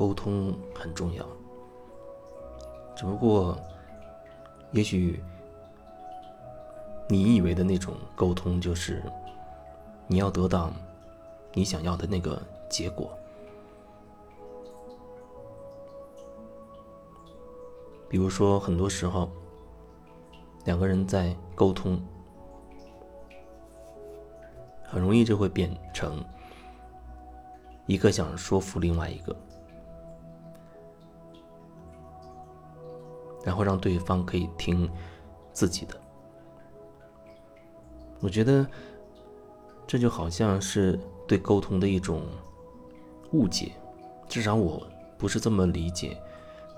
沟通很重要，只不过，也许你以为的那种沟通，就是你要得到你想要的那个结果。比如说，很多时候，两个人在沟通，很容易就会变成一个想说服另外一个，然后让对方可以听自己的。我觉得这就好像是对沟通的一种误解，至少我不是这么理解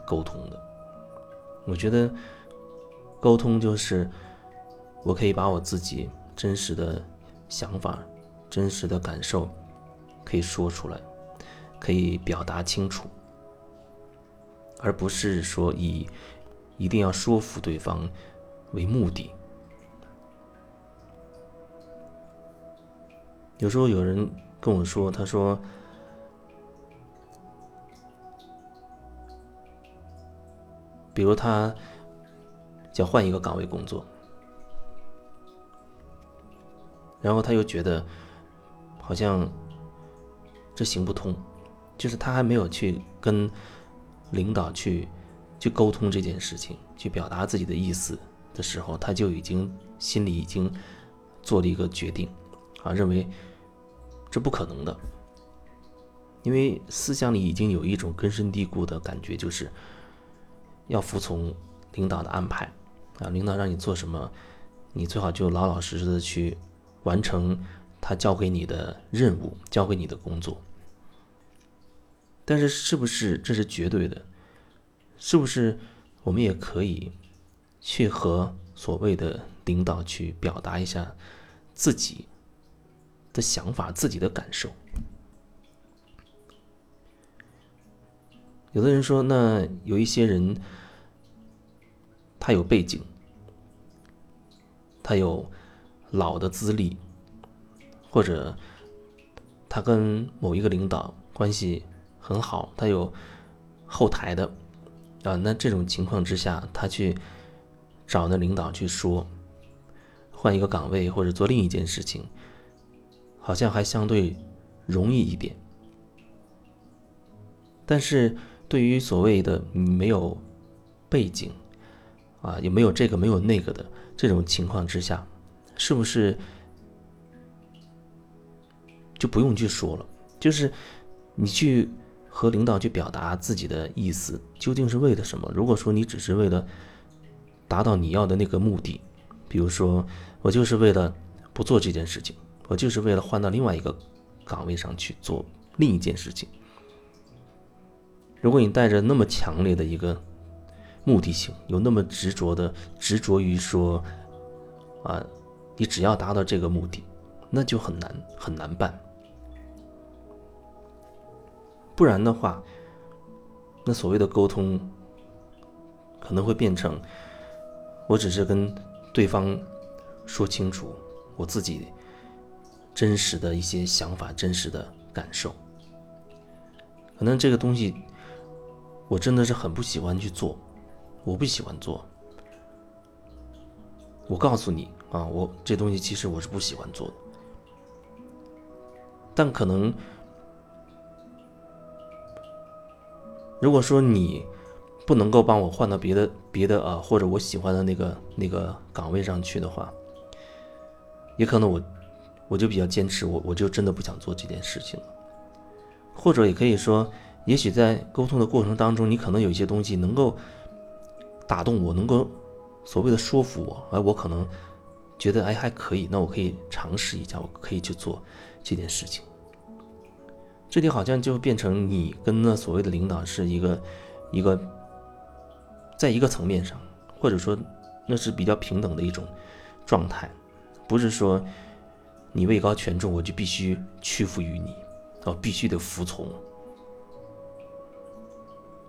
沟通的。我觉得沟通就是我可以把我自己真实的想法、真实的感受可以说出来，可以表达清楚，而不是说以一定要说服对方为目的。有时候有人跟我说，他说。比如他想换一个岗位工作，然后他又觉得好像这行不通，就是他还没有去跟领导去去沟通这件事情，去表达自己的意思的时候，他就已经心里已经做了一个决定啊，认为这不可能的，因为思想里已经有一种根深蒂固的感觉，就是。要服从领导的安排，啊，领导让你做什么，你最好就老老实实的去完成他交给你的任务，交给你的工作。但是，是不是这是绝对的？是不是我们也可以去和所谓的领导去表达一下自己的想法、自己的感受？有的人说，那有一些人，他有背景，他有老的资历，或者他跟某一个领导关系很好，他有后台的啊。那这种情况之下，他去找那领导去说，换一个岗位或者做另一件事情，好像还相对容易一点，但是。对于所谓的没有背景啊，也没有这个没有那个的这种情况之下，是不是就不用去说了？就是你去和领导去表达自己的意思，究竟是为了什么？如果说你只是为了达到你要的那个目的，比如说我就是为了不做这件事情，我就是为了换到另外一个岗位上去做另一件事情。如果你带着那么强烈的一个目的性，有那么执着的执着于说，啊，你只要达到这个目的，那就很难很难办。不然的话，那所谓的沟通可能会变成，我只是跟对方说清楚我自己真实的一些想法、真实的感受，可能这个东西。我真的是很不喜欢去做，我不喜欢做。我告诉你啊，我这东西其实我是不喜欢做的。但可能，如果说你不能够帮我换到别的别的啊，或者我喜欢的那个那个岗位上去的话，也可能我我就比较坚持，我我就真的不想做这件事情了。或者也可以说。也许在沟通的过程当中，你可能有一些东西能够打动我，能够所谓的说服我，而我可能觉得哎还可以，那我可以尝试一下，我可以去做这件事情。这里好像就变成你跟那所谓的领导是一个一个在一个层面上，或者说那是比较平等的一种状态，不是说你位高权重，我就必须屈服于你，哦，必须得服从。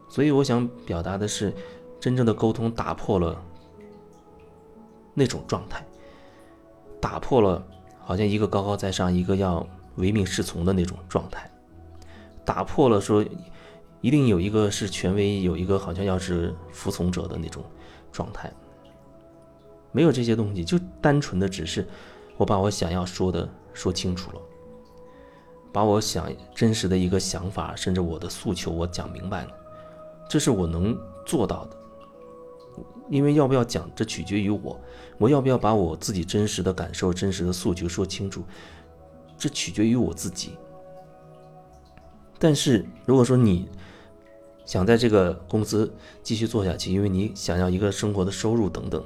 所以我想表达的是，真正的沟通打破了那种状态，打破了好像一个高高在上，一个要唯命是从的那种状态，打破了说一定有一个是权威，有一个好像要是服从者的那种状态。没有这些东西，就单纯的只是我把我想要说的说清楚了，把我想真实的一个想法，甚至我的诉求我讲明白了，这是我能做到的。因为要不要讲，这取决于我，我要不要把我自己真实的感受、真实的诉求说清楚，这取决于我自己。但是如果说你想在这个公司继续做下去，因为你想要一个生活的收入等等。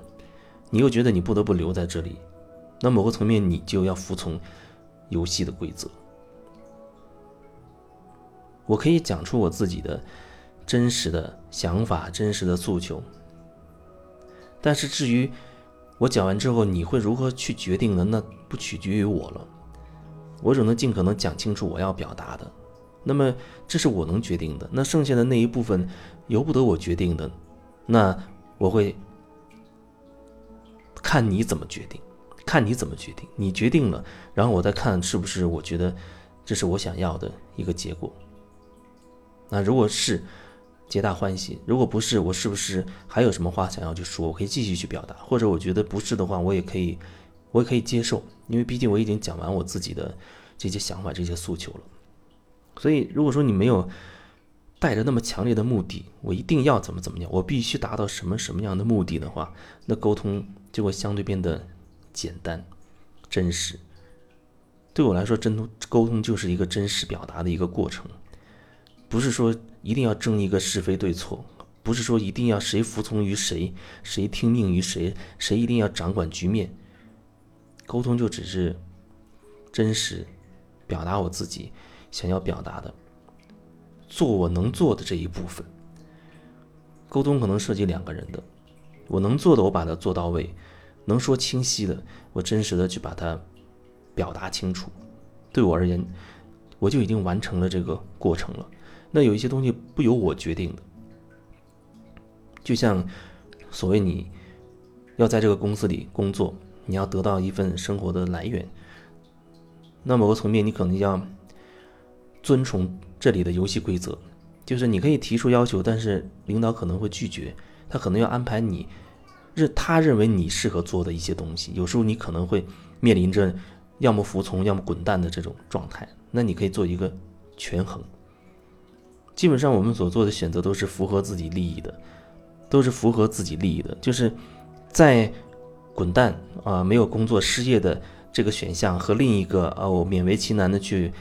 你又觉得你不得不留在这里，那某个层面你就要服从游戏的规则。我可以讲出我自己的真实的想法、真实的诉求，但是至于我讲完之后你会如何去决定呢？那不取决于我了。我只能尽可能讲清楚我要表达的，那么这是我能决定的。那剩下的那一部分由不得我决定的，那我会。看你怎么决定，看你怎么决定。你决定了，然后我再看是不是我觉得这是我想要的一个结果。那如果是，皆大欢喜；如果不是，我是不是还有什么话想要去说？我可以继续去表达，或者我觉得不是的话，我也可以，我也可以接受，因为毕竟我已经讲完我自己的这些想法、这些诉求了。所以，如果说你没有带着那么强烈的目的，我一定要怎么怎么样，我必须达到什么什么样的目的的话，那沟通。就会相对变得简单、真实。对我来说，真沟通就是一个真实表达的一个过程，不是说一定要争一个是非对错，不是说一定要谁服从于谁，谁听命于谁，谁一定要掌管局面。沟通就只是真实表达我自己想要表达的，做我能做的这一部分。沟通可能涉及两个人的。我能做的，我把它做到位；能说清晰的，我真实的去把它表达清楚。对我而言，我就已经完成了这个过程了。那有一些东西不由我决定的，就像所谓你要在这个公司里工作，你要得到一份生活的来源，那某个层面你可能要遵从这里的游戏规则，就是你可以提出要求，但是领导可能会拒绝。他可能要安排你认他认为你适合做的一些东西，有时候你可能会面临着要么服从，要么滚蛋的这种状态。那你可以做一个权衡。基本上我们所做的选择都是符合自己利益的，都是符合自己利益的。就是在滚蛋啊，没有工作失业的这个选项和另一个啊，我勉为其难的去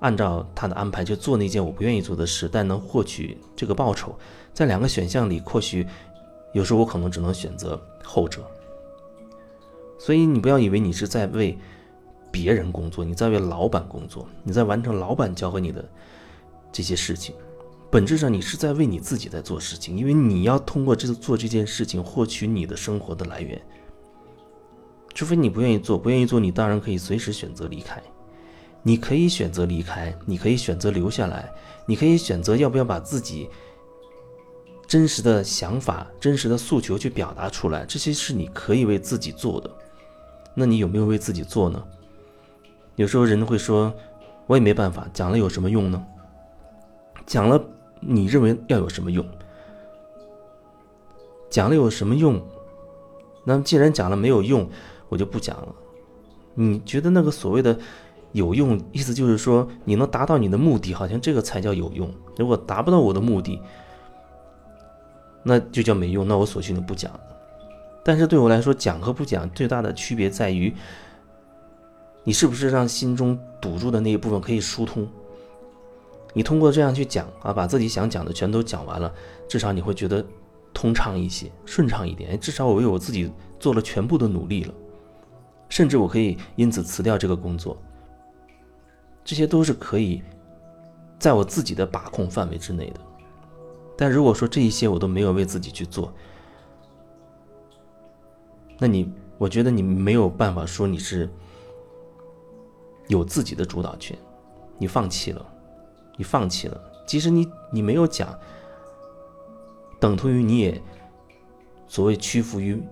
按照他的安排去做那件我不愿意做的事，但能获取这个报酬，在两个选项里或许。有时候我可能只能选择后者，所以你不要以为你是在为别人工作，你在为老板工作，你在完成老板交给你的这些事情，本质上你是在为你自己在做事情，因为你要通过这做这件事情获取你的生活的来源。除非你不愿意做，不愿意做，你当然可以随时选择离开，你可以选择离开，你可以选择留下来，你可以选择要不要把自己。真实的想法、真实的诉求去表达出来，这些是你可以为自己做的。那你有没有为自己做呢？有时候人会说：“我也没办法，讲了有什么用呢？”讲了，你认为要有什么用？讲了有什么用？那既然讲了没有用，我就不讲了。你觉得那个所谓的有用，意思就是说你能达到你的目的，好像这个才叫有用。如果达不到我的目的，那就叫没用，那我索性就不讲。但是对我来说，讲和不讲最大的区别在于，你是不是让心中堵住的那一部分可以疏通。你通过这样去讲啊，把自己想讲的全都讲完了，至少你会觉得通畅一些，顺畅一点。至少我为我自己做了全部的努力了，甚至我可以因此辞掉这个工作。这些都是可以在我自己的把控范围之内的。但如果说这一些我都没有为自己去做，那你，我觉得你没有办法说你是有自己的主导权，你放弃了，你放弃了。即使你你没有讲，等同于你也所谓屈服于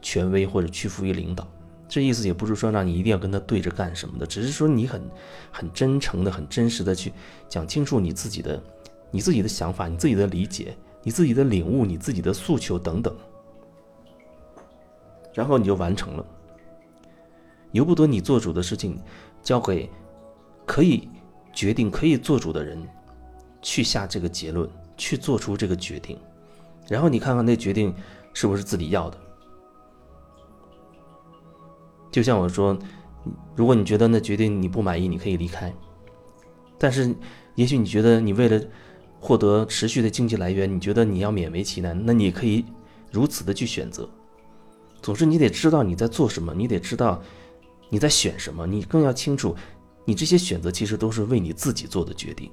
权威或者屈服于领导。这意思也不是说让你一定要跟他对着干什么的，只是说你很很真诚的、很真实的去讲清楚你自己的。你自己的想法、你自己的理解、你自己的领悟、你自己的诉求等等，然后你就完成了。由不得你做主的事情，交给可以决定、可以做主的人去下这个结论，去做出这个决定，然后你看看那决定是不是自己要的。就像我说，如果你觉得那决定你不满意，你可以离开。但是，也许你觉得你为了获得持续的经济来源，你觉得你要勉为其难，那你可以如此的去选择。总之，你得知道你在做什么，你得知道你在选什么，你更要清楚，你这些选择其实都是为你自己做的决定。